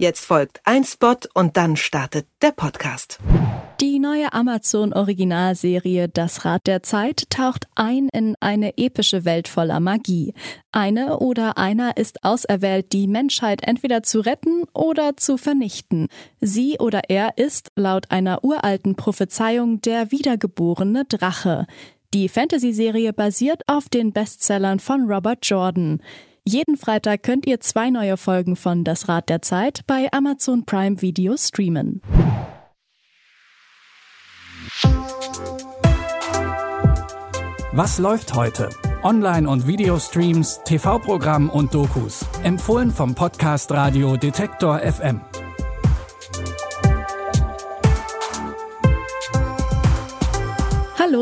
Jetzt folgt ein Spot und dann startet der Podcast. Die neue Amazon-Originalserie Das Rad der Zeit taucht ein in eine epische Welt voller Magie. Eine oder einer ist auserwählt, die Menschheit entweder zu retten oder zu vernichten. Sie oder er ist, laut einer uralten Prophezeiung, der wiedergeborene Drache. Die Fantasy-Serie basiert auf den Bestsellern von Robert Jordan. Jeden Freitag könnt ihr zwei neue Folgen von Das Rad der Zeit bei Amazon Prime Video streamen. Was läuft heute? Online- und Videostreams, TV-Programm und Dokus. Empfohlen vom Podcast Radio Detektor FM.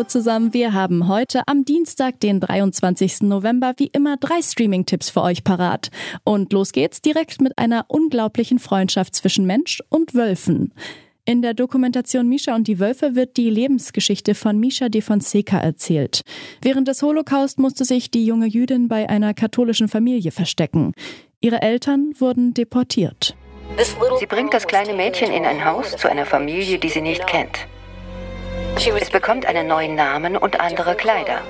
Zusammen, wir haben heute am Dienstag, den 23. November, wie immer drei Streaming-Tipps für euch parat. Und los geht's direkt mit einer unglaublichen Freundschaft zwischen Mensch und Wölfen. In der Dokumentation Misha und die Wölfe wird die Lebensgeschichte von Misha de Fonseca erzählt. Während des Holocaust musste sich die junge Jüdin bei einer katholischen Familie verstecken. Ihre Eltern wurden deportiert. Sie bringt das kleine Mädchen in ein Haus zu einer Familie, die sie nicht kennt. Es bekommt einen neuen Namen und andere Kleider.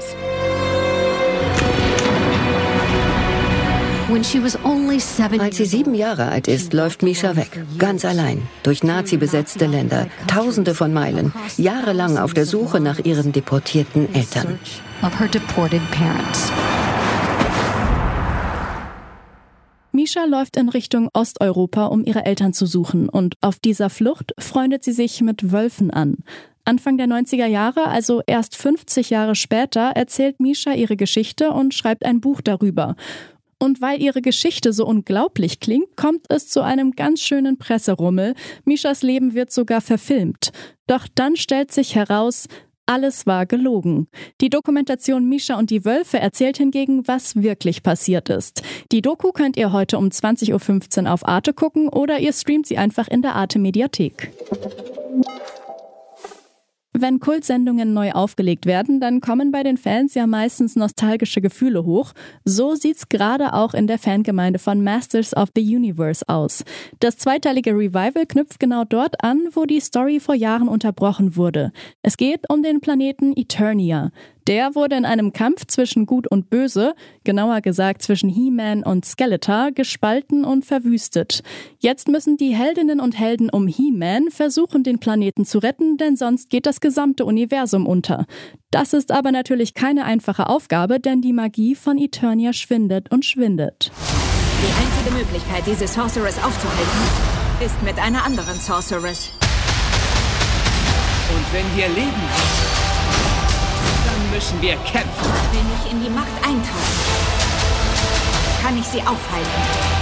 Als sie sieben Jahre alt ist, läuft Misha weg, ganz allein, durch Nazi-besetzte Länder, tausende von Meilen, jahrelang auf der Suche nach ihren deportierten Eltern. Misha läuft in Richtung Osteuropa, um ihre Eltern zu suchen, und auf dieser Flucht freundet sie sich mit Wölfen an. Anfang der 90er Jahre, also erst 50 Jahre später, erzählt Misha ihre Geschichte und schreibt ein Buch darüber. Und weil ihre Geschichte so unglaublich klingt, kommt es zu einem ganz schönen Presserummel. Mishas Leben wird sogar verfilmt. Doch dann stellt sich heraus, alles war gelogen. Die Dokumentation Misha und die Wölfe erzählt hingegen, was wirklich passiert ist. Die Doku könnt ihr heute um 20.15 Uhr auf Arte gucken oder ihr streamt sie einfach in der Arte Mediathek. Wenn Kultsendungen neu aufgelegt werden, dann kommen bei den Fans ja meistens nostalgische Gefühle hoch. So sieht's gerade auch in der Fangemeinde von Masters of the Universe aus. Das zweiteilige Revival knüpft genau dort an, wo die Story vor Jahren unterbrochen wurde. Es geht um den Planeten Eternia. Der wurde in einem Kampf zwischen Gut und Böse, genauer gesagt zwischen He-Man und Skeletor, gespalten und verwüstet. Jetzt müssen die Heldinnen und Helden um He-Man versuchen, den Planeten zu retten, denn sonst geht das gesamte Universum unter. Das ist aber natürlich keine einfache Aufgabe, denn die Magie von Eternia schwindet und schwindet. Die einzige Möglichkeit, diese Sorceress aufzuhalten, ist mit einer anderen Sorceress. Und wenn wir leben müssen wir kämpfen. Wenn ich in die Macht eintauche, kann ich sie aufhalten.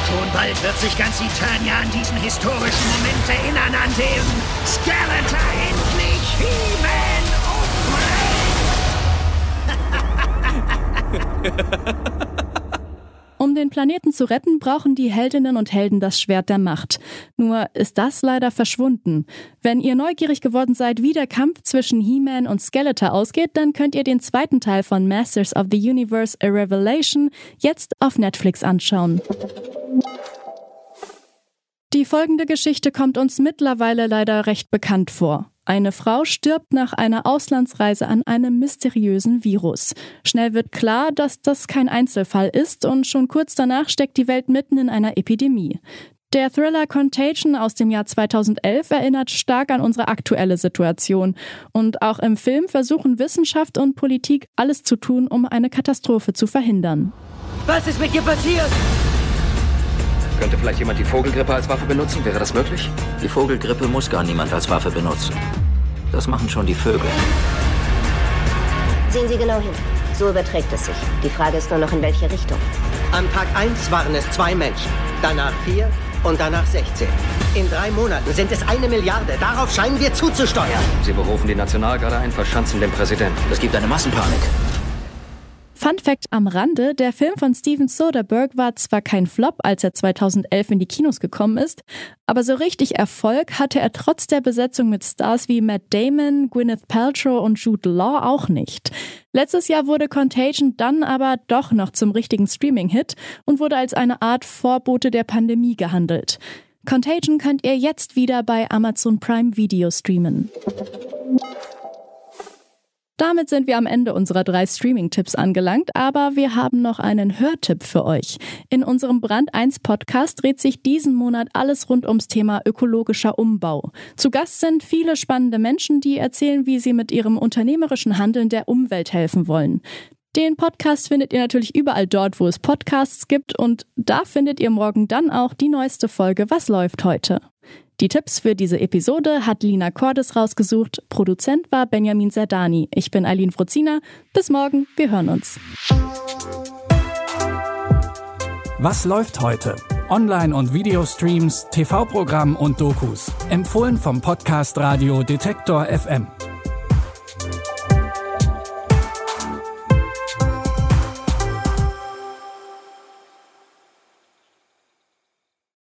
Schon bald wird sich ganz Eternia an diesen historischen Moment erinnern, an dem Skeletor endlich He-Man umbringt. Planeten zu retten, brauchen die Heldinnen und Helden das Schwert der Macht. Nur ist das leider verschwunden. Wenn ihr neugierig geworden seid, wie der Kampf zwischen He-Man und Skeletor ausgeht, dann könnt ihr den zweiten Teil von Masters of the Universe A Revelation jetzt auf Netflix anschauen. Die folgende Geschichte kommt uns mittlerweile leider recht bekannt vor. Eine Frau stirbt nach einer Auslandsreise an einem mysteriösen Virus. Schnell wird klar, dass das kein Einzelfall ist und schon kurz danach steckt die Welt mitten in einer Epidemie. Der Thriller Contagion aus dem Jahr 2011 erinnert stark an unsere aktuelle Situation. Und auch im Film versuchen Wissenschaft und Politik alles zu tun, um eine Katastrophe zu verhindern. Was ist mit dir passiert? Könnte vielleicht jemand die Vogelgrippe als Waffe benutzen? Wäre das möglich? Die Vogelgrippe muss gar niemand als Waffe benutzen. Das machen schon die Vögel. Sehen Sie genau hin. So überträgt es sich. Die Frage ist nur noch, in welche Richtung. An Tag 1 waren es zwei Menschen, danach vier und danach 16. In drei Monaten sind es eine Milliarde. Darauf scheinen wir zuzusteuern. Sie berufen die Nationalgarde ein, verschanzen den Präsidenten. Es gibt eine Massenpanik. Fun Fact am Rande, der Film von Steven Soderbergh war zwar kein Flop, als er 2011 in die Kinos gekommen ist, aber so richtig Erfolg hatte er trotz der Besetzung mit Stars wie Matt Damon, Gwyneth Paltrow und Jude Law auch nicht. Letztes Jahr wurde Contagion dann aber doch noch zum richtigen Streaming-Hit und wurde als eine Art Vorbote der Pandemie gehandelt. Contagion könnt ihr jetzt wieder bei Amazon Prime Video streamen. Damit sind wir am Ende unserer drei Streaming-Tipps angelangt, aber wir haben noch einen Hörtipp für euch. In unserem Brand 1 Podcast dreht sich diesen Monat alles rund ums Thema ökologischer Umbau. Zu Gast sind viele spannende Menschen, die erzählen, wie sie mit ihrem unternehmerischen Handeln der Umwelt helfen wollen. Den Podcast findet ihr natürlich überall dort, wo es Podcasts gibt und da findet ihr morgen dann auch die neueste Folge Was läuft heute. Die Tipps für diese Episode hat Lina Cordes rausgesucht. Produzent war Benjamin Serdani. Ich bin Eileen Frozina. Bis morgen, wir hören uns. Was läuft heute? Online- und Videostreams, TV-Programm und Dokus. Empfohlen vom Podcast Radio Detektor FM.